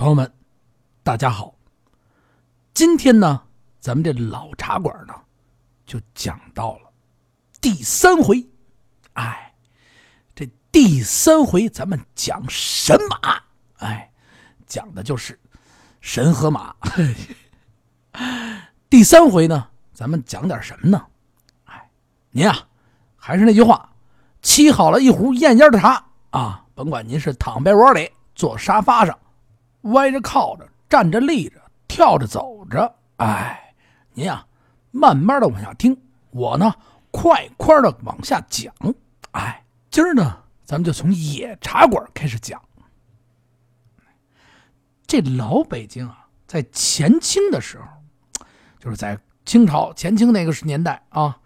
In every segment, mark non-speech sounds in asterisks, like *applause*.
朋友们，大家好。今天呢，咱们这老茶馆呢，就讲到了第三回。哎，这第三回咱们讲神马，哎，讲的就是神和马。*laughs* 第三回呢，咱们讲点什么呢？哎，您啊，还是那句话，沏好了一壶艳烟的茶啊，甭管您是躺被窝里，坐沙发上。歪着靠着，站着立着，跳着走着，哎，您呀，慢慢的往下听，我呢，快快的往下讲，哎，今儿呢，咱们就从野茶馆开始讲。这老北京啊，在前清的时候，就是在清朝前清那个年代啊，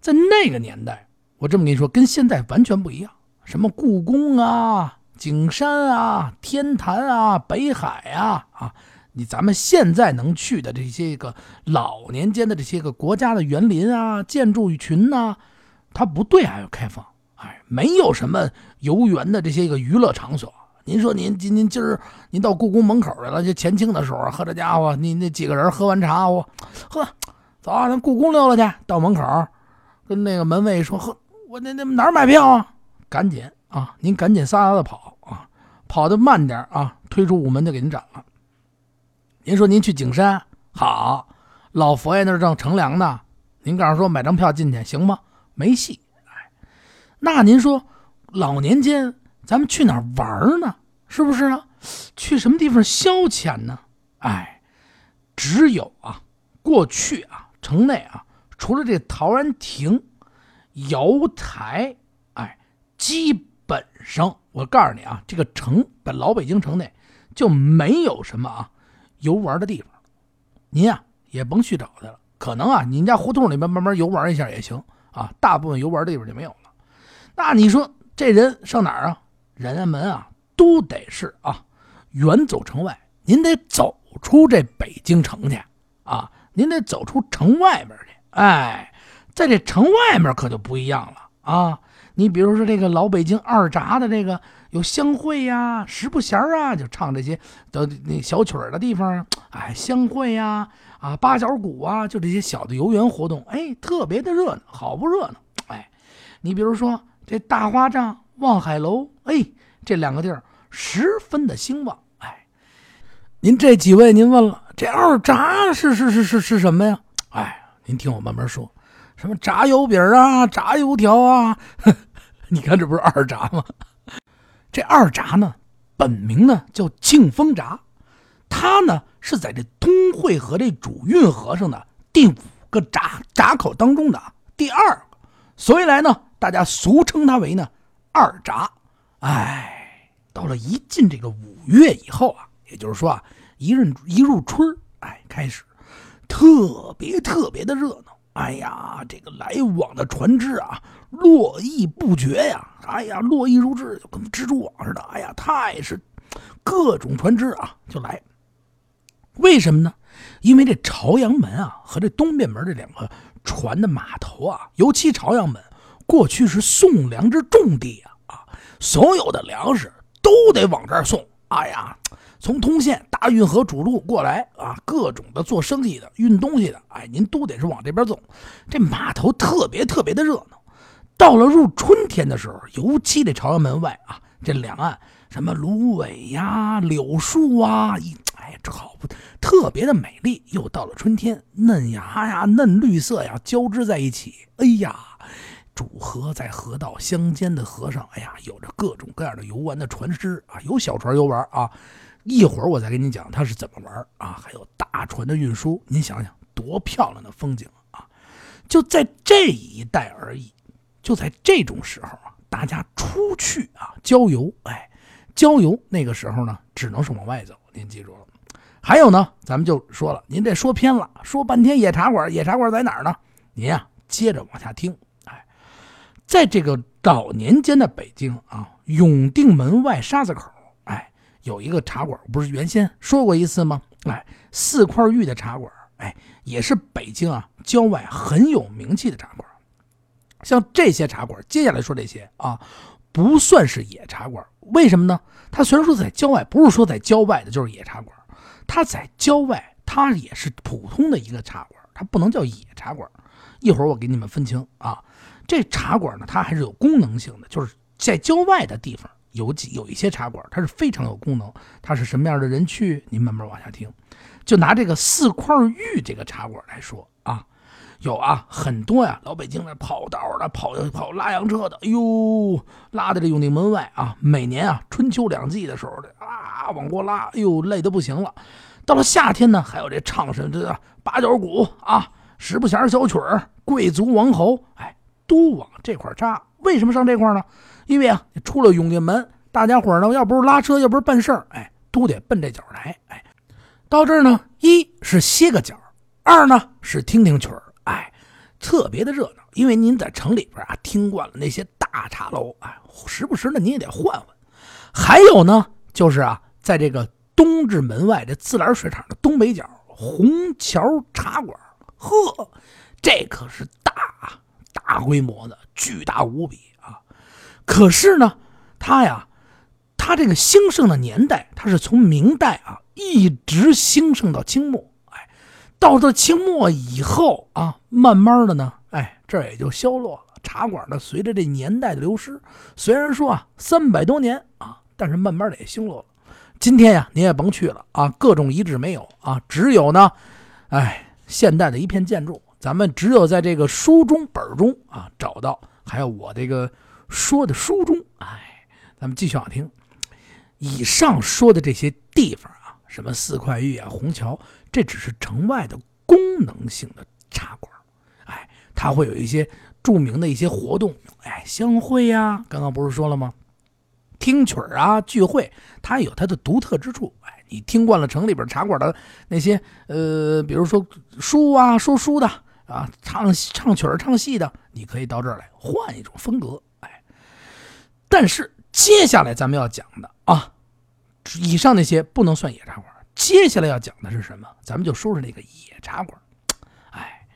在那个年代，我这么跟你说，跟现在完全不一样，什么故宫啊。景山啊，天坛啊，北海啊，啊，你咱们现在能去的这些个老年间的这些个国家的园林啊，建筑群呐，它不对外开放，哎，没有什么游园的这些个娱乐场所。您说您今您今儿您到故宫门口来了，就前清的时候，喝这家伙，你那几个人喝完茶，我喝，走啊，咱故宫溜达去。到门口，跟那个门卫说，喝，我那那哪儿买票啊？赶紧。啊，您赶紧撒丫子跑啊，跑的慢点啊，推出午门就给您斩了。您说您去景山好，老佛爷那儿正乘凉呢，您告诉说买张票进去行吗？没戏。哎，那您说老年间咱们去哪儿玩呢？是不是啊？去什么地方消遣呢？哎，只有啊，过去啊，城内啊，除了这陶然亭、瑶台，哎，基。本上，我告诉你啊，这个城本老北京城内就没有什么啊游玩的地方，您呀也甭去找去了。可能啊，您家胡同里面慢慢游玩一下也行啊。大部分游玩的地方就没有了。那你说这人上哪儿啊？人们啊都得是啊远走城外，您得走出这北京城去啊，您得走出城外面去。哎，在这城外面可就不一样了啊。你比如说这个老北京二闸的这个有相会呀、十不弦啊，就唱这些的那小曲儿的地方，哎，相会呀，啊，八角鼓啊，就这些小的游园活动，哎，特别的热闹，好不热闹，哎，你比如说这大花帐、望海楼，哎，这两个地儿十分的兴旺，哎，您这几位，您问了，这二闸是是是是是什么呀？哎，您听我慢慢说，什么炸油饼啊，炸油条啊。你看，这不是二闸吗？这二闸呢，本名呢叫庆丰闸，它呢是在这通惠河这主运河上的第五个闸闸口当中的第二个，所以来呢，大家俗称它为呢二闸。哎，到了一进这个五月以后啊，也就是说啊，一入一入春哎，开始特别特别的热闹。哎呀，这个来往的船只啊，络绎不绝呀！哎呀，络绎如织，就跟蜘蛛网似的。哎呀，太是各种船只啊，就来。为什么呢？因为这朝阳门啊和这东便门这两个船的码头啊，尤其朝阳门，过去是送粮之重地啊啊，所有的粮食都得往这儿送。哎呀。从通县大运河主路过来啊，各种的做生意的、运东西的，哎，您都得是往这边走。这码头特别特别的热闹。到了入春天的时候，尤其这朝阳门外啊，这两岸什么芦苇呀、柳树啊，一哎，这好不特别的美丽。又到了春天，嫩芽呀、嫩绿色呀交织在一起。哎呀，主河在河道相间的河上，哎呀，有着各种各样的游玩的船只啊，有小船游玩啊。一会儿我再跟你讲它是怎么玩啊，还有大船的运输，您想想多漂亮的风景啊！就在这一带而已，就在这种时候啊，大家出去啊郊游，哎，郊游那个时候呢，只能是往外走，您记住了。还有呢，咱们就说了，您这说偏了，说半天野茶馆，野茶馆在哪儿呢？您呀，接着往下听，哎，在这个早年间的北京啊，永定门外沙子口。有一个茶馆，不是原先说过一次吗？哎，四块玉的茶馆，哎，也是北京啊郊外很有名气的茶馆。像这些茶馆，接下来说这些啊，不算是野茶馆。为什么呢？它虽然说在郊外，不是说在郊外的就是野茶馆，它在郊外，它也是普通的一个茶馆，它不能叫野茶馆。一会儿我给你们分清啊。这茶馆呢，它还是有功能性的，就是在郊外的地方有几有一些茶馆，它是非常有功能。它是什么样的人去？您慢慢往下听。就拿这个四块玉这个茶馆来说啊。有啊，很多呀，老北京的跑道的、跑跑拉洋车的，哎呦，拉在这永定门外啊。每年啊，春秋两季的时候的啊，往过拉，哎呦，累得不行了。到了夏天呢，还有这唱什么这八角鼓啊，十不弦小曲儿，贵族王侯，哎，都往这块扎。为什么上这块呢？因为啊，出了永定门，大家伙呢，要不是拉车，要不是办事儿，哎，都得奔这角来。哎，到这儿呢，一是歇个脚，二呢是听听曲儿。哎，特别的热闹，因为您在城里边啊听惯了那些大茶楼，哎，时不时的你也得换换。还有呢，就是啊，在这个东直门外这自来水厂的东北角虹桥茶馆，呵，这可是大大规模的，巨大无比！可是呢，它呀，它这个兴盛的年代，它是从明代啊一直兴盛到清末。哎到了清末以后啊，慢慢的呢，哎，这也就消落了。茶馆呢，随着这年代的流失，虽然说啊三百多年啊，但是慢慢的也消落了。今天呀，您也甭去了啊，各种遗址没有啊，只有呢，哎，现代的一片建筑。咱们只有在这个书中本中啊找到，还有我这个说的书中，哎，咱们继续往听。以上说的这些地方啊，什么四块玉啊，虹桥。这只是城外的功能性的茶馆，哎，它会有一些著名的一些活动，哎，相会呀，刚刚不是说了吗？听曲儿啊，聚会，它有它的独特之处，哎，你听惯了城里边茶馆的那些，呃，比如说书啊，说书的啊，唱唱曲儿、唱戏的，你可以到这儿来换一种风格，但是接下来咱们要讲的啊，以上那些不能算野茶馆。接下来要讲的是什么？咱们就说说那个野茶馆。哎，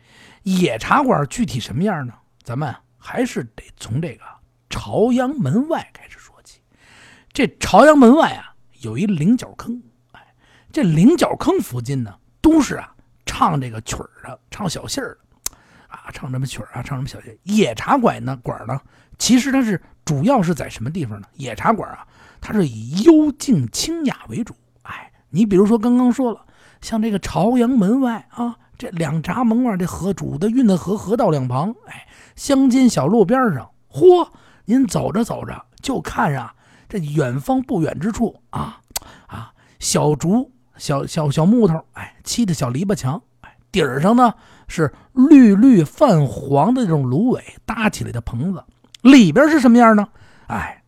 野茶馆具体什么样呢？咱们还是得从这个朝阳门外开始说起。这朝阳门外啊，有一菱角坑。哎，这菱角坑附近呢，都是啊唱这个曲儿的，唱小戏儿的，啊，唱什么曲儿啊，唱什么小戏。野茶馆呢，馆呢，其实它是主要是在什么地方呢？野茶馆啊，它是以幽静清雅为主。哎你比如说，刚刚说了，像这个朝阳门外啊，这两闸门外这河主的运的河河道两旁，哎，乡间小路边上，嚯，您走着走着就看啊，这远方不远之处啊啊，小竹小小小木头，哎，砌的小篱笆墙，哎，顶上呢是绿绿泛黄的这种芦苇搭起来的棚子，里边是什么样呢？哎，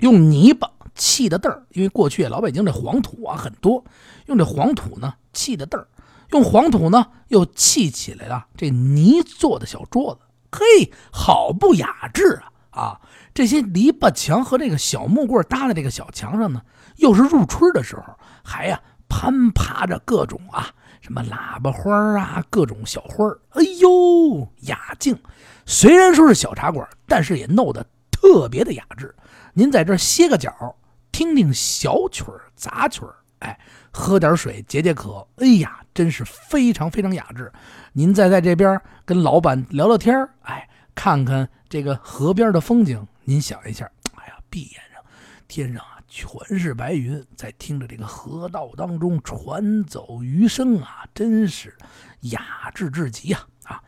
用泥巴。砌的凳儿，因为过去老北京这黄土啊很多，用这黄土呢砌的凳儿，用黄土呢又砌起来了这泥做的小桌子，嘿，好不雅致啊！啊，这些篱笆墙和这个小木棍搭在这个小墙上呢，又是入春的时候，还呀攀爬着各种啊什么喇叭花啊，各种小花哎呦，雅静。虽然说是小茶馆，但是也弄得特别的雅致。您在这歇个脚。听听小曲儿、杂曲儿，哎，喝点水解解渴，哎呀，真是非常非常雅致。您再在这边跟老板聊聊天哎，看看这个河边的风景，您想一下，哎呀，闭眼上，天上啊全是白云，在听着这个河道当中传走余声啊，真是雅致至极啊啊！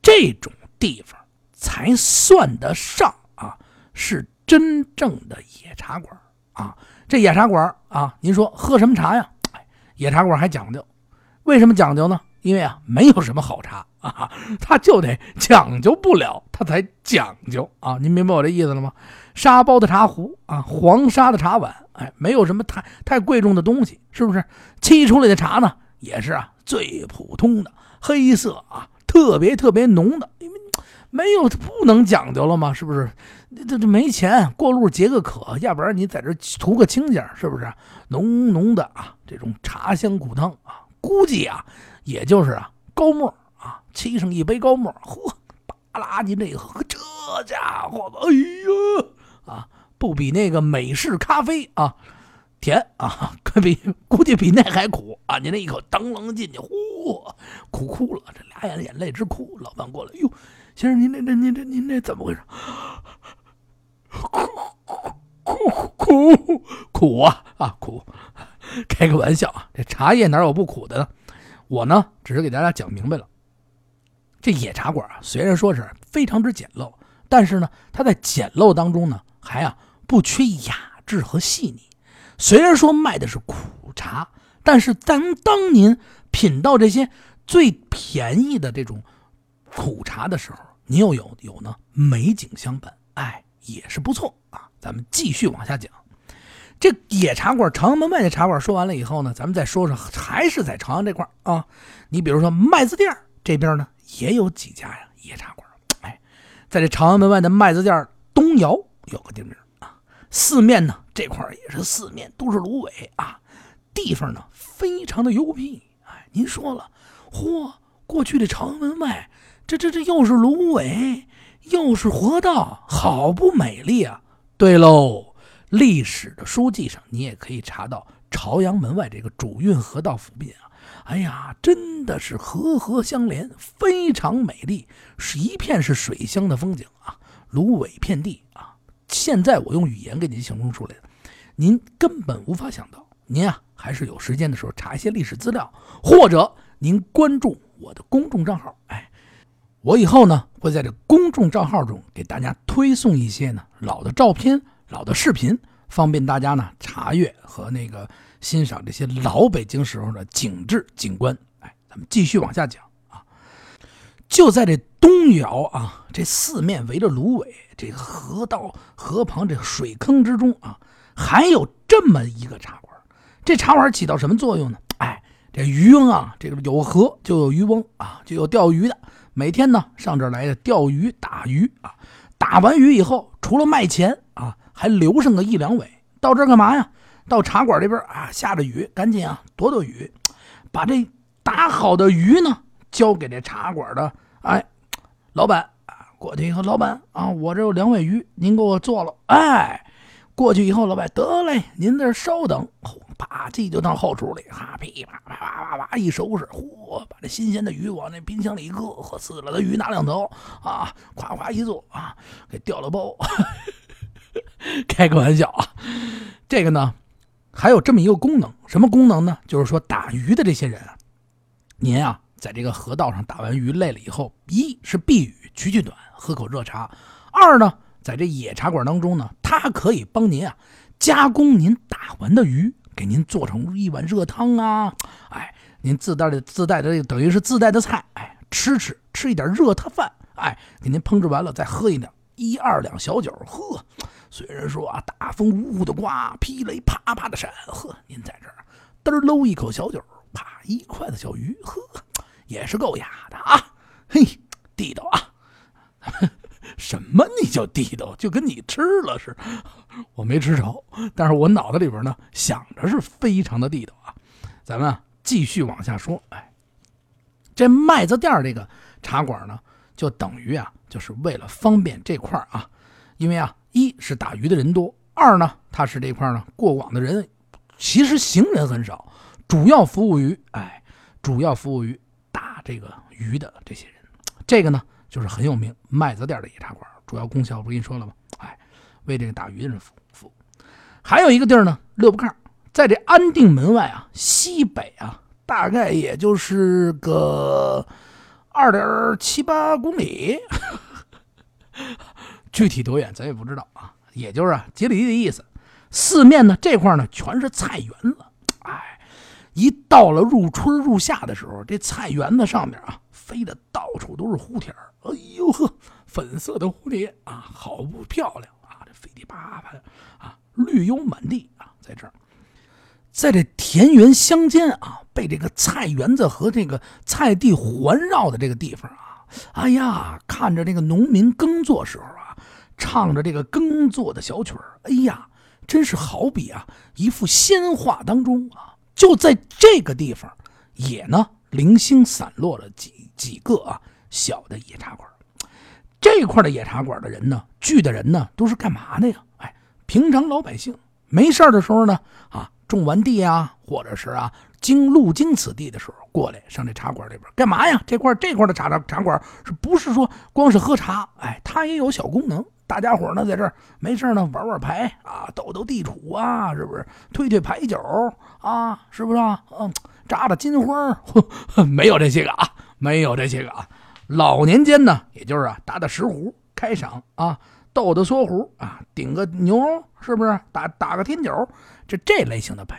这种地方才算得上啊，是真正的野茶馆。啊，这野茶馆啊，您说喝什么茶呀？野茶馆还讲究，为什么讲究呢？因为啊，没有什么好茶啊，*laughs* 他就得讲究不了，他才讲究啊。您明白我这意思了吗？沙包的茶壶啊，黄沙的茶碗，哎，没有什么太太贵重的东西，是不是？沏出来的茶呢，也是啊，最普通的黑色啊，特别特别浓的，因为没有不能讲究了吗？是不是？这这没钱过路解个渴，要不然你在这图个清静，是不是？浓浓的啊，这种茶香骨汤啊，估计啊，也就是啊高沫啊，沏上一杯高沫，呵，巴拉您这喝，这家伙，哎呀，啊，不比那个美式咖啡啊甜啊，可比估计比那还苦啊！你那一口当啷进去，呼，苦哭了，这俩眼眼泪直哭。老板过来，哟，先生您这这您这您这怎么回事？苦苦苦苦啊啊苦！开个玩笑啊，这茶叶哪有不苦的呢？我呢，只是给大家讲明白了。这野茶馆啊，虽然说是非常之简陋，但是呢，它在简陋当中呢，还啊不缺雅致和细腻。虽然说卖的是苦茶，但是当当您品到这些最便宜的这种苦茶的时候，您又有有呢美景相伴，哎，也是不错啊。咱们继续往下讲。这野茶馆朝阳门外的茶馆说完了以后呢，咱们再说说，还是在朝阳这块啊。你比如说麦子店这边呢。也有几家呀野茶馆，哎，在这朝阳门外的麦子店东窑有个地名啊。四面呢这块也是四面都是芦苇啊，地方呢非常的幽僻。哎，您说了，嚯，过去的朝阳门外，这这这又是芦苇，又是河道，好不美丽啊！对喽，历史的书籍上你也可以查到朝阳门外这个主运河道附近啊。哎呀，真的是河河相连，非常美丽，是一片是水乡的风景啊，芦苇遍地啊。现在我用语言给您形容出来的，您根本无法想到。您啊，还是有时间的时候查一些历史资料，或者您关注我的公众账号。哎，我以后呢会在这公众账号中给大家推送一些呢老的照片、老的视频，方便大家呢查阅和那个。欣赏这些老北京时候的景致景观，哎，咱们继续往下讲。就在这东窑啊，这四面围着芦苇，这个河道河旁这水坑之中啊，还有这么一个茶馆。这茶馆起到什么作用呢？哎，这渔翁啊，这个有河就有渔翁啊，就有钓鱼的，每天呢上这儿来钓鱼打鱼啊。打完鱼以后，除了卖钱啊，还留上个一两尾，到这儿干嘛呀？到茶馆这边啊，下着雨，赶紧啊躲躲雨，把这打好的鱼呢交给这茶馆的哎老板。过去以后，老板啊，我这有两尾鱼，您给我做了。哎，过去以后，老板得嘞，您这稍等，啪叽就到后厨里，哈噼啪啪啪啪啪一收拾，嚯，把这新鲜的鱼往那冰箱里一搁，和死了的鱼拿两头啊，夸夸一做啊，给调了包。*laughs* 开个玩笑啊，这个呢。还有这么一个功能，什么功能呢？就是说打鱼的这些人啊，您啊，在这个河道上打完鱼累了以后，一是避雨取取暖，喝口热茶；二呢，在这野茶馆当中呢，他可以帮您啊加工您打完的鱼，给您做成一碗热汤啊，哎，您自带的自带的等于是自带的菜，哎，吃吃吃一点热汤饭，哎，给您烹制完了再喝一点一二两小酒，呵。虽然说啊，大风呜呜的刮，霹雷啪啪的闪，呵，您在这儿嘚搂一口小酒，啪一筷子小鱼，呵，也是够雅的啊，嘿，地道啊！*laughs* 什么？你叫地道？就跟你吃了似的，我没吃着，但是我脑子里边呢想着是非常的地道啊。咱们继续往下说，哎，这麦子店这个茶馆呢，就等于啊，就是为了方便这块啊，因为啊。一是打鱼的人多，二呢，它是这块呢过往的人，其实行人很少，主要服务于哎，主要服务于这个鱼的这些人。这个呢，就是很有名麦子店的野茶馆，主要功效我不跟你说了吗？哎，为这个打鱼的人服服务。还有一个地儿呢，乐不炕，在这安定门外啊，西北啊，大概也就是个二点七八公里。*laughs* 具体多远咱也不知道啊，也就是啊，几里地的意思。四面呢这块呢全是菜园子，一到了入春入夏的时候，这菜园子上面啊飞的到处都是蝴蝶儿哎呦呵，粉色的蝴蝶啊，好不漂亮啊，这飞的啪啪的啊，绿油满地啊，在这儿，在这田园乡间啊，被这个菜园子和这个菜地环绕的这个地方啊，哎呀，看着这个农民耕作时候啊。唱着这个耕作的小曲儿，哎呀，真是好比啊一幅鲜画当中啊！就在这个地方，也呢零星散落了几几个啊小的野茶馆。这块的野茶馆的人呢，聚的人呢，都是干嘛的呀？哎，平常老百姓没事的时候呢，啊，种完地啊，或者是啊，经路经此地的时候，过来上这茶馆里边干嘛呀？这块这块的茶茶茶馆是不是说光是喝茶？哎，它也有小功能。大家伙呢，在这儿没事呢，玩玩牌啊，斗斗地主啊，是不是？推推牌九啊，是不是啊？嗯，扎扎金花，没有这些个啊，没有这些个啊。老年间呢，也就是啊，打打石壶开场啊，斗斗梭壶啊，顶个牛，是不是？打打个天九，这这类型的牌，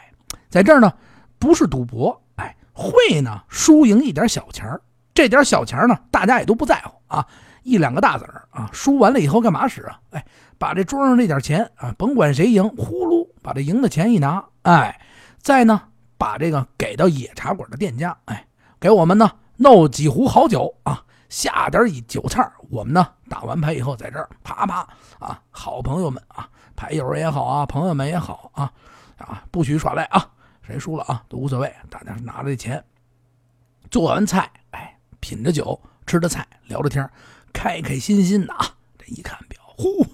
在这儿呢，不是赌博，哎，会呢输赢一点小钱儿，这点小钱呢，大家也都不在乎啊，一两个大子儿啊，输完了以后干嘛使啊？哎，把这桌上这点钱啊，甭管谁赢，呼噜把这赢的钱一拿，哎，再呢把这个给到野茶馆的店家，哎，给我们呢弄几壶好酒啊。下点酒菜我们呢打完牌以后，在这儿啪啪啊，好朋友们啊，牌友也好啊，朋友们也好啊，啊，不许耍赖啊，谁输了啊都无所谓，大家拿着这钱，做完菜，哎，品着酒，吃着菜，聊着天，开开心心的啊。这一看表，呼，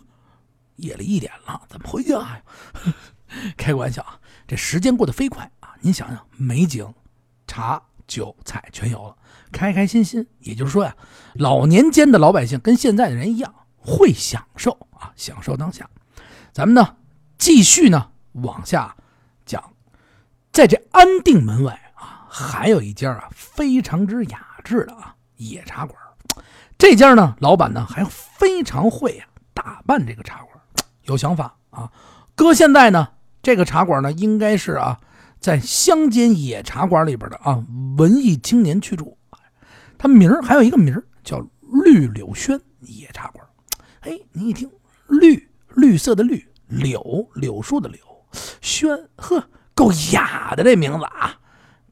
夜里一点了，怎么回家呀？*laughs* 开个玩笑啊，这时间过得飞快啊！您想想，美景、茶、酒、菜全有了。开开心心，也就是说呀，老年间的老百姓跟现在的人一样，会享受啊，享受当下。咱们呢，继续呢往下讲，在这安定门外啊，还有一家啊非常之雅致的啊野茶馆。这家呢，老板呢还非常会啊打扮这个茶馆，有想法啊。搁现在呢，这个茶馆呢，应该是啊在乡间野茶馆里边的啊文艺青年去住。它名儿还有一个名儿叫绿柳轩野茶馆。哎，你一听绿绿色的绿柳柳树的柳轩，呵，够雅的这名字啊，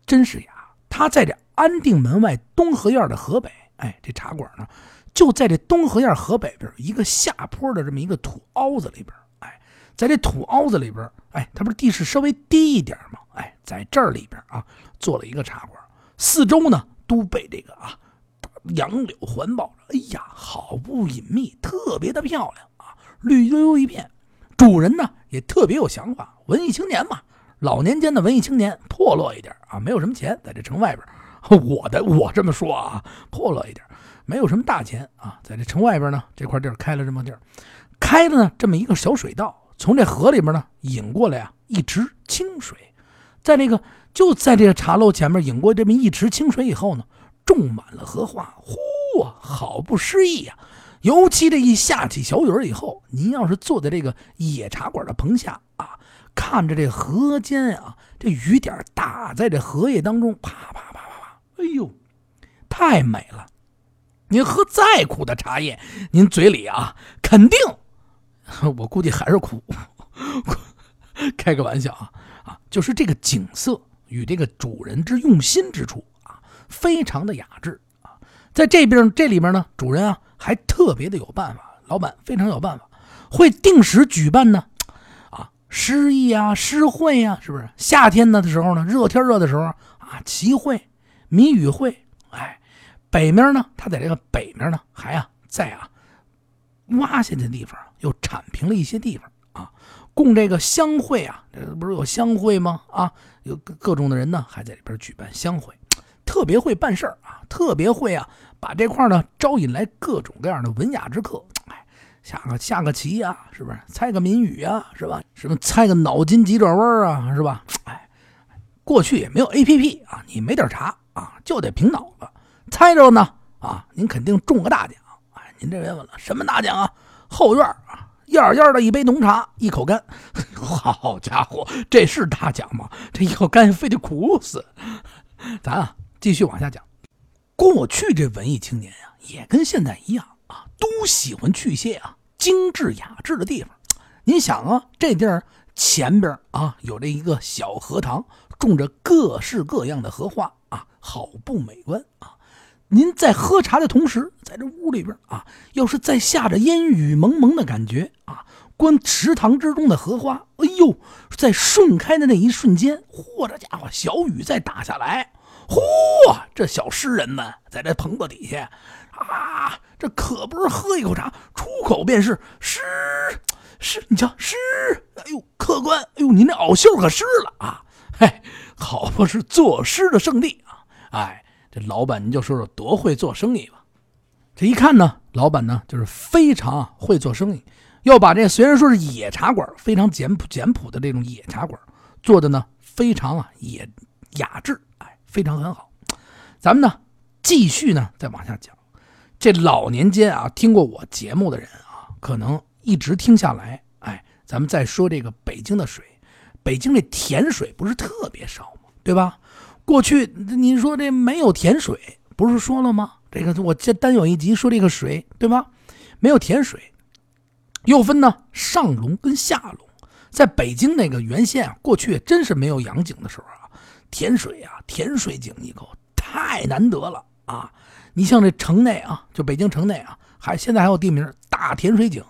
真是雅。它在这安定门外东河院的河北，哎，这茶馆呢就在这东河沿河北边一个下坡的这么一个土凹子里边。哎，在这土凹子里边，哎，它不是地势稍微低一点吗？哎，在这里边啊，做了一个茶馆，四周呢。都被这个啊杨柳环抱着，哎呀，好不隐秘，特别的漂亮啊，绿油油一片。主人呢也特别有想法，文艺青年嘛，老年间的文艺青年，破落一点啊，没有什么钱，在这城外边。*laughs* 我的我这么说啊，破落一点，没有什么大钱啊，在这城外边呢，这块地儿开了这么地儿，开了呢这么一个小水道，从这河里边呢引过来啊一池清水，在那个。就在这个茶楼前面引过这么一池清水以后呢，种满了荷花，呼啊，好不诗意呀！尤其这一下起小雨以后，您要是坐在这个野茶馆的棚下啊，看着这河间啊，这雨点打在这荷叶当中，啪啪啪，哎呦，太美了！您喝再苦的茶叶，您嘴里啊，肯定，我估计还是苦。*laughs* 开个玩笑啊啊，就是这个景色。与这个主人之用心之处啊，非常的雅致啊，在这边这里边呢，主人啊还特别的有办法，老板非常有办法，会定时举办呢，啊诗意啊诗会啊，是不是？夏天呢的时候呢，热天热的时候啊，集会、谜语会，哎，北面呢，他在这个北面呢，还啊在啊挖下的地方又铲平了一些地方啊。供这个乡会啊，这不是有乡会吗？啊，有各种的人呢，还在里边举办乡会，特别会办事儿啊，特别会啊，把这块呢招引来各种各样的文雅之客。哎，下个下个棋呀，是不是？猜个谜语啊，是吧？什么猜个脑筋急转弯啊，是吧？哎，过去也没有 A P P 啊，你没点查啊，就得凭脑子猜着呢啊，您肯定中个大奖。哎，您这别问了，什么大奖啊？后院啊。样样的一杯浓茶，一口干。*laughs* 好家伙，这是大奖吗？这一口干非得苦死。咱啊，继续往下讲。过去这文艺青年呀，也跟现在一样啊，都喜欢去些啊精致雅致的地方。您想啊，这地儿前边啊有这一个小荷塘，种着各式各样的荷花啊，好不美观啊。您在喝茶的同时，在这屋里边啊，要是再下着烟雨蒙蒙的感觉啊，观池塘之中的荷花，哎呦，在盛开的那一瞬间，嚯，这家伙小雨再打下来，嚯，这小诗人们在这棚子底下啊，这可不是喝一口茶，出口便是诗诗。你瞧诗，哎呦，客官，哎呦，您这袄袖可湿了啊！嘿，好不是作诗的圣地啊！哎，这老板您就说说多会做生意吧。这一看呢，老板呢就是非常会做生意，要把这虽然说是野茶馆，非常简朴简朴的这种野茶馆，做的呢非常啊也雅致，哎，非常很好。咱们呢继续呢再往下讲。这老年间啊听过我节目的人啊，可能一直听下来。哎，咱们再说这个北京的水，北京这甜水不是特别少吗？对吧？过去你说这没有甜水，不是说了吗？这个我这单有一集说这个水，对吧？没有甜水，又分呢上龙跟下龙。在北京那个原先啊，过去真是没有洋井的时候啊，甜水啊，甜水井一口太难得了啊！你像这城内啊，就北京城内啊，还现在还有地名大甜水井，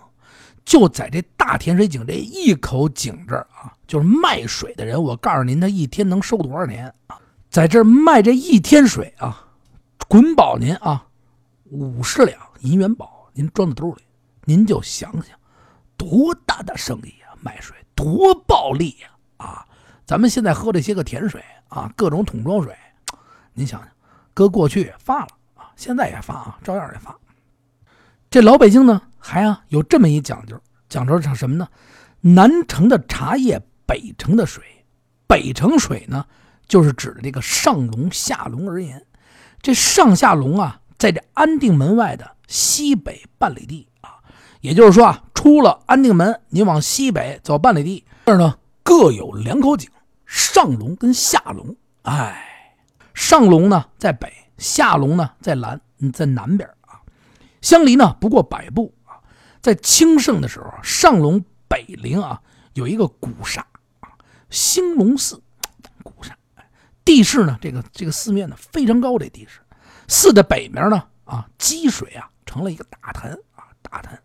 就在这大甜水井这一口井这儿啊，就是卖水的人，我告诉您，他一天能收多少钱啊？在这卖这一天水啊！滚保您啊，五十两银元宝，您装在兜里，您就想想，多大的生意啊！卖水多暴利呀！啊，咱们现在喝这些个甜水啊，各种桶装水，您想想，搁过去发了啊，现在也发啊，照样也发。这老北京呢，还啊有这么一讲究，讲究成什么呢？南城的茶叶，北城的水，北城水呢，就是指的这个上龙下龙而言。这上下龙啊，在这安定门外的西北半里地啊，也就是说啊，出了安定门，你往西北走半里地，这儿呢各有两口井，上龙跟下龙。哎，上龙呢在北，下龙呢在南，在南边啊，相离呢不过百步啊。在清盛的时候，上龙北陵啊有一个古刹啊，兴隆寺。地势呢？这个这个四面呢非常高，这地势。寺的北面呢，啊，积水啊成了一个大潭啊，大潭，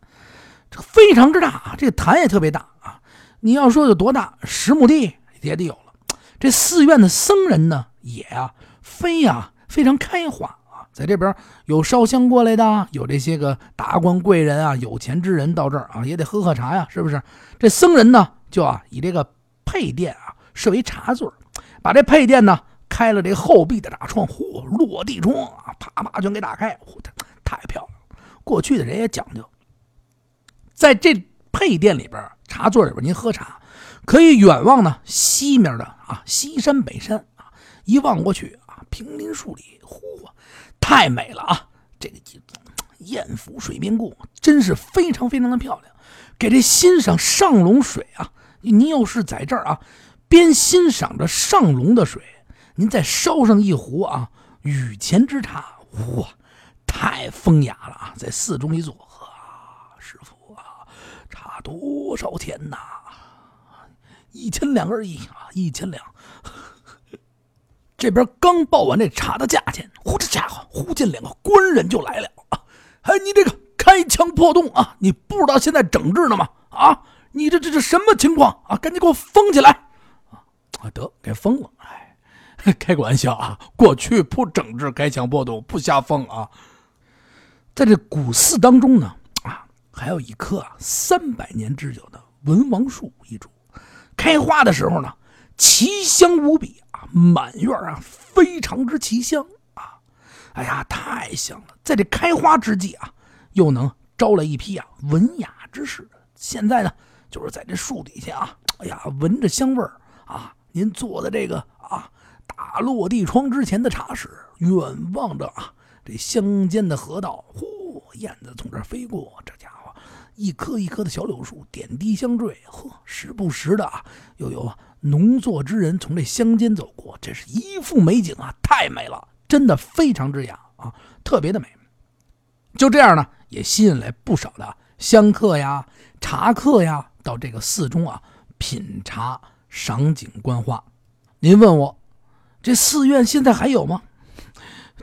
这非常之大啊。这个潭也特别大啊。你要说有多大，十亩地也得有了。这寺院的僧人呢，也啊，非呀非常开化啊。在这边有烧香过来的，有这些个达官贵人啊，有钱之人到这儿啊，也得喝喝茶呀，是不是？这僧人呢，就啊以这个配殿啊设为茶座，把这配殿呢。开了这后壁的大窗，嚯，落地窗啊，啪啪全给打开，嚯，太漂亮了。过去的人也讲究，在这配殿里边，茶座里边，您喝茶可以远望呢西面的啊西山北山啊，一望过去啊，平林树里，呼，太美了啊！这个燕福水面顾真是非常非常的漂亮。给这欣赏上龙水啊，您要是在这儿啊，边欣赏着上龙的水。您再烧上一壶啊雨前之茶，哇，太风雅了啊！在寺中一坐，呵，师傅啊，茶多少钱呐？一千两而已啊，一千两。这边刚报完这茶的价钱，呼，这家伙，忽见两个官人就来了啊！哎，你这个开枪破洞啊！你不知道现在整治呢吗？啊，你这这这什么情况啊？赶紧给我封起来！啊，得给封了。哎 *laughs* 开个玩笑啊！过去不整治开墙破洞，不瞎封啊。在这古寺当中呢，啊，还有一棵啊三百年之久的文王树一株，开花的时候呢，奇香无比啊，满院啊非常之奇香啊，哎呀，太香了！在这开花之际啊，又能招来一批啊文雅之士。现在呢，就是在这树底下啊，哎呀，闻着香味儿啊，您做的这个啊。大落地窗之前的茶室，远望着啊，这乡间的河道，嚯，燕子从这儿飞过，这家伙，一棵一棵的小柳树点滴相缀，呵，时不时的啊，又有农作之人从这乡间走过，这是一幅美景啊，太美了，真的非常之雅啊，特别的美。就这样呢，也吸引来不少的香客呀、茶客呀，到这个寺中啊品茶、赏景、观花。您问我？这寺院现在还有吗？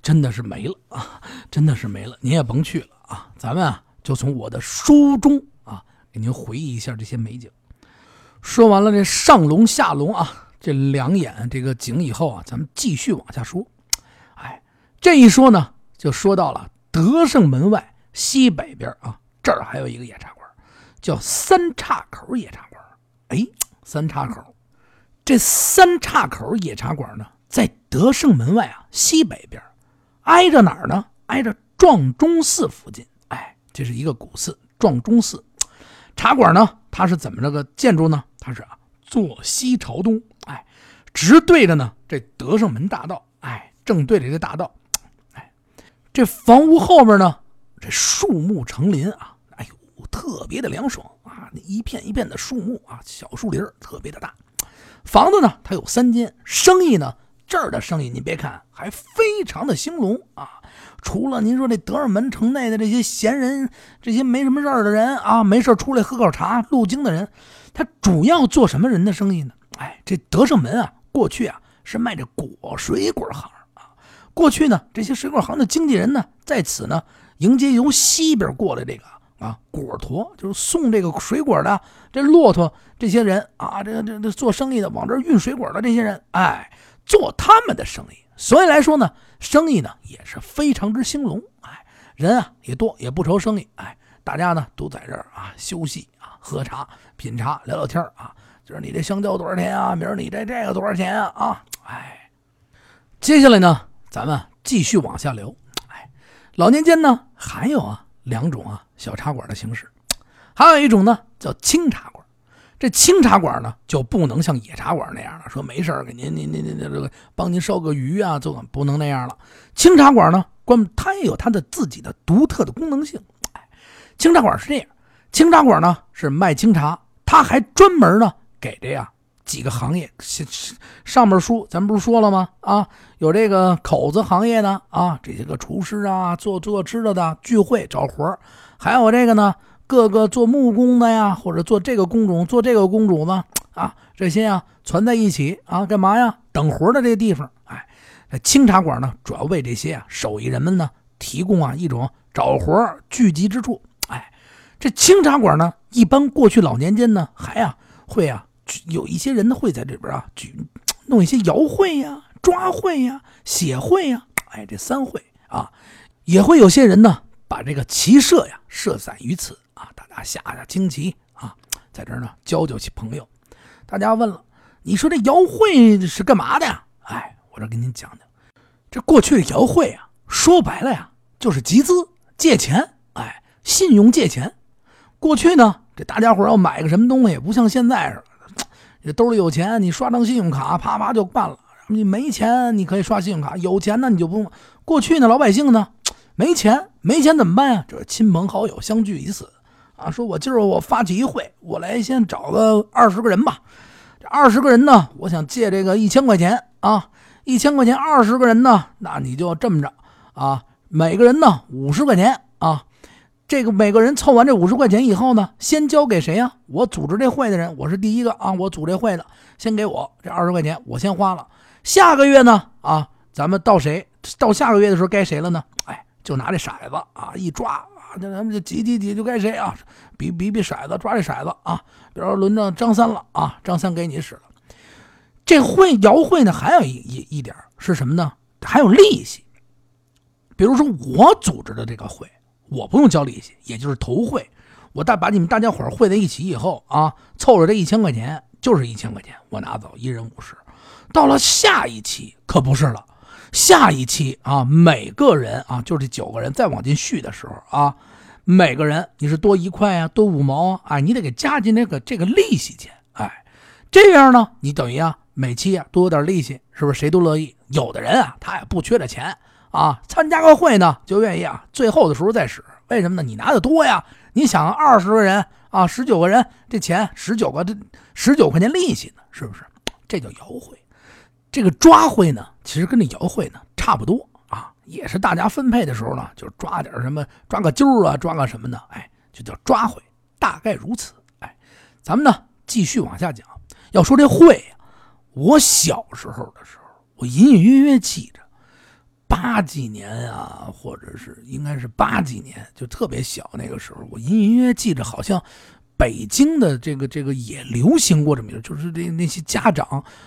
真的是没了啊！真的是没了，您也甭去了啊！咱们啊，就从我的书中啊，给您回忆一下这些美景。说完了这上龙下龙啊，这两眼这个景以后啊，咱们继续往下说。哎，这一说呢，就说到了德胜门外西北边啊，这儿还有一个夜茶馆，叫三岔口夜茶馆。哎，三岔口，这三岔口夜茶馆呢，在德胜门外啊西北边，挨着哪儿呢？挨着撞钟寺附近。哎，这是一个古寺，撞钟寺。茶馆呢，它是怎么着个建筑呢？它是啊，坐西朝东，哎，直对着呢这德胜门大道，哎，正对着这大道，哎，这房屋后面呢，这树木成林啊，哎呦，特别的凉爽啊，那一片一片的树木啊，小树林特别的大。房子呢，它有三间，生意呢，这儿的生意您别看还非常的兴隆啊。除了您说这德胜门城内的这些闲人，这些没什么事儿的人啊，没事儿出来喝口茶、路经的人，他主要做什么人的生意呢？哎，这德胜门啊，过去啊是卖这果水果行啊。过去呢，这些水果行的经纪人呢，在此呢迎接由西边过来这个啊果驼，就是送这个水果的这骆驼这些人啊，这这这做生意的往这运水果的这些人，哎，做他们的生意。所以来说呢。生意呢也是非常之兴隆，哎，人啊也多，也不愁生意，哎，大家呢都在这儿啊休息啊，喝茶、品茶、聊聊天啊。今儿你这香蕉多少钱啊？明儿你这这个多少钱啊？啊，哎，接下来呢，咱们继续往下聊。哎，老年间呢还有啊两种啊小茶馆的形式，还有一种呢叫清茶馆。这清茶馆呢，就不能像野茶馆那样了，说没事给您您您您这个帮您烧个鱼啊，做不能那样了。清茶馆呢，关它也有它的自己的独特的功能性。哎，清茶馆是这样，清茶馆呢是卖清茶，它还专门呢给这样几个行业，上面书咱不是说了吗？啊，有这个口子行业的啊，这些个厨师啊，做做吃的的聚会找活还有这个呢。各个做木工的呀，或者做这个工种、做这个工种的啊，这些啊攒在一起啊，干嘛呀？等活的这个地方，哎，这清茶馆呢，主要为这些啊手艺人们呢提供啊一种找活聚集之处。哎，这清茶馆呢，一般过去老年间呢，还啊会啊有一些人呢会在这边啊举弄一些摇会呀、抓会呀、写会呀，哎，这三会啊，也会有些人呢把这个骑射呀设在于此。啊，大家下下惊奇啊，在这儿呢交交起朋友。大家问了，你说这摇会是干嘛的呀？哎，我这给您讲讲，这过去的摇会啊，说白了呀，就是集资借钱，哎，信用借钱。过去呢，这大家伙要买个什么东西，不像现在似的，你兜里有钱，你刷张信用卡，啪啪就办了。你没钱，你可以刷信用卡；有钱呢，你就不用。过去呢，老百姓呢，没钱，没钱怎么办呀？这亲朋好友相聚一次。啊，说我今儿我发起一会，我来先找个二十个人吧。这二十个人呢，我想借这个一千块钱啊，一千块钱二十个人呢，那你就这么着啊，每个人呢五十块钱啊。这个每个人凑完这五十块钱以后呢，先交给谁呀？我组织这会的人，我是第一个啊，我组这会的，先给我这二十块钱，我先花了。下个月呢，啊，咱们到谁？到下个月的时候该谁了呢？哎，就拿这骰子啊一抓。那咱们就挤挤挤，就该谁啊？比比比骰子，抓这骰子啊！比如说轮到张三了啊，张三给你使了。这会摇会呢，还有一一一点是什么呢？还有利息。比如说我组织的这个会，我不用交利息，也就是头会。我大把你们大家伙汇在一起以后啊，凑着这一千块钱，就是一千块钱，我拿走，一人五十。到了下一期可不是了。下一期啊，每个人啊，就这九个人再往进续的时候啊，每个人你是多一块啊，多五毛啊，哎，你得给加进这个这个利息钱，哎，这样呢，你等于啊，每期啊多有点利息，是不是？谁都乐意。有的人啊，他也不缺这钱啊，参加个会呢，就愿意啊，最后的时候再使。为什么呢？你拿的多呀，你想二十个人啊，十九个人，这钱十九个这十九块钱利息呢，是不是？这叫摇会。这个抓会呢，其实跟这摇会呢差不多啊，也是大家分配的时候呢，就抓点什么，抓个阄啊，抓个什么的，哎，就叫抓会，大概如此。哎，咱们呢继续往下讲。要说这会呀，我小时候的时候，我隐隐约约记着，八几年啊，或者是应该是八几年，就特别小那个时候，我隐隐约约记着，好像北京的这个这个也流行过这么一个，就是这那些家长，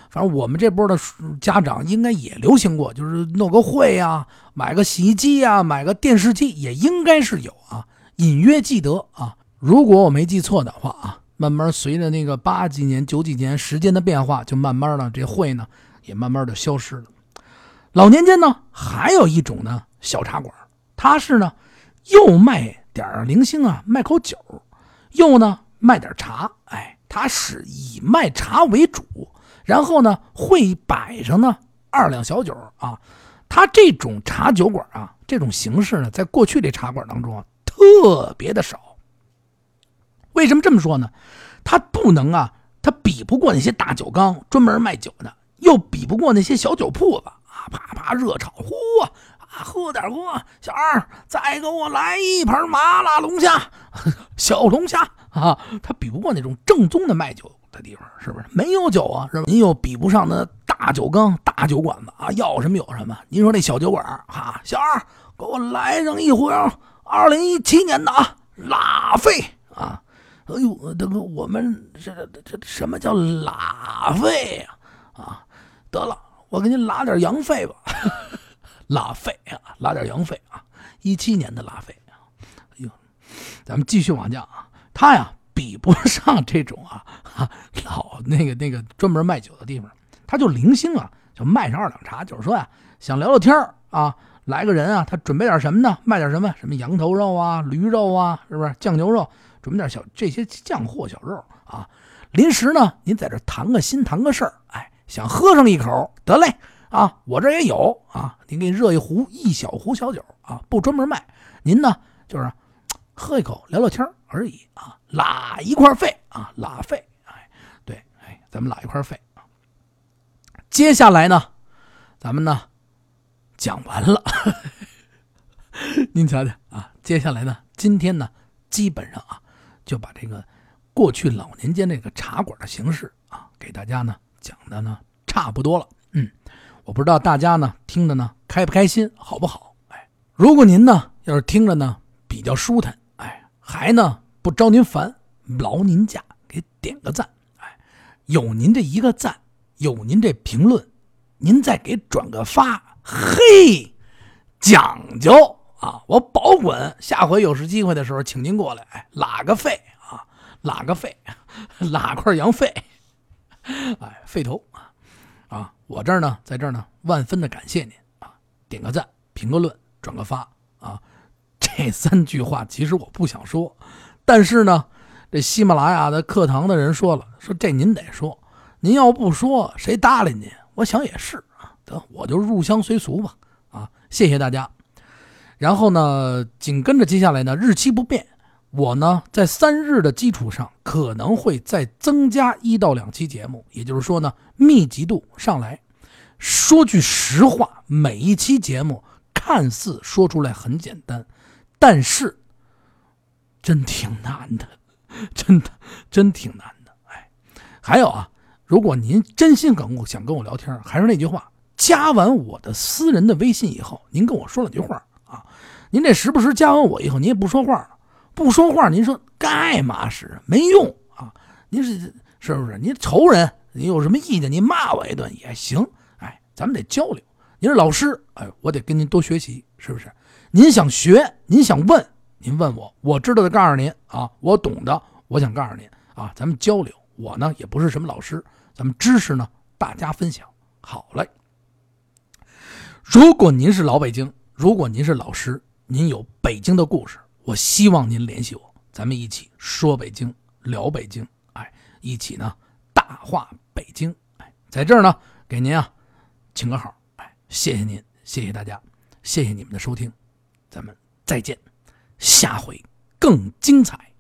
反正我们这波的家长应该也流行过，就是弄个会呀，买个洗衣机呀，买个电视机，也应该是有啊，隐约记得啊，如果我没记错的话啊，慢慢随着那个八几年、九几年时间的变化，就慢慢的这会呢也慢慢的消失了。老年间呢，还有一种呢小茶馆，它是呢又卖点零星啊，卖口酒，又呢卖点茶。哎，他是以卖茶为主，然后呢会摆上呢二两小酒啊。他这种茶酒馆啊，这种形式呢，在过去这茶馆当中啊特别的少。为什么这么说呢？他不能啊，他比不过那些大酒缸专门卖酒的，又比不过那些小酒铺子啊。啪啪热炒，呼啊，喝点喝。小二，再给我来一盘麻辣龙虾，*laughs* 小龙虾啊！他比不过那种正宗的卖酒的地方，是不是？没有酒啊，是吧？您又比不上那大酒缸、大酒馆子啊，要什么有什么。您说那小酒馆啊，小二，给我来上一壶二零一七年的啊，拉菲啊！哎呦，这个我们这这这什么叫拉菲呀？啊，得了。我给您拉点羊肺吧，拉菲啊，拉点洋费啊，一七年的拉菲啊，哎呦，咱们继续往下啊，他呀比不上这种啊老那个那个专门卖酒的地方，他就零星啊就卖上二两茶，就是说呀想聊聊天啊，来个人啊，他准备点什么呢？卖点什么？什么羊头肉啊、驴肉啊，是不是酱牛肉？准备点小这些酱货小肉啊，临时呢您在这谈个心，谈个事儿，哎。想喝上一口，得嘞啊！我这也有啊，您给热一壶一小壶小酒啊，不专门卖。您呢，就是喝一口聊聊天而已啊，拉一块费啊，拉费。哎，对，哎，咱们拉一块费啊。接下来呢，咱们呢讲完了，*laughs* 您瞧瞧啊，接下来呢，今天呢，基本上啊，就把这个过去老年间这个茶馆的形式啊，给大家呢。讲的呢差不多了，嗯，我不知道大家呢听的呢开不开心，好不好？哎，如果您呢要是听着呢比较舒坦，哎，还呢不招您烦，劳您驾给点个赞，哎，有您这一个赞，有您这评论，您再给转个发，嘿，讲究啊！我保管下回有时机会的时候，请您过来，哎，拉个肺啊，拉个肺，*laughs* 拉块羊肺。哎，肺头啊，我这儿呢，在这儿呢，万分的感谢您啊！点个赞，评个论，转个发啊！这三句话其实我不想说，但是呢，这喜马拉雅的课堂的人说了，说这您得说，您要不说谁搭理您？我想也是啊，得我就入乡随俗吧啊！谢谢大家。然后呢，紧跟着接下来呢，日期不变。我呢，在三日的基础上，可能会再增加一到两期节目，也就是说呢，密集度上来。说句实话，每一期节目看似说出来很简单，但是真挺难的，*laughs* 真的真挺难的。哎，还有啊，如果您真心跟我想跟我聊天，还是那句话，加完我的私人的微信以后，您跟我说两句话啊。您这时不时加完我以后，您也不说话了。不说话，您说干嘛使？没用啊！您是是不是？您仇人，你有什么意见？您骂我一顿也行。哎，咱们得交流。您是老师，哎，我得跟您多学习，是不是？您想学，您想问，您问我，我知道的告诉您啊，我懂的，我想告诉您啊，咱们交流。我呢也不是什么老师，咱们知识呢大家分享。好嘞。如果您是老北京，如果您是老师，您有北京的故事。我希望您联系我，咱们一起说北京，聊北京，哎，一起呢大话北京，哎，在这儿呢给您啊请个好，哎，谢谢您，谢谢大家，谢谢你们的收听，咱们再见，下回更精彩。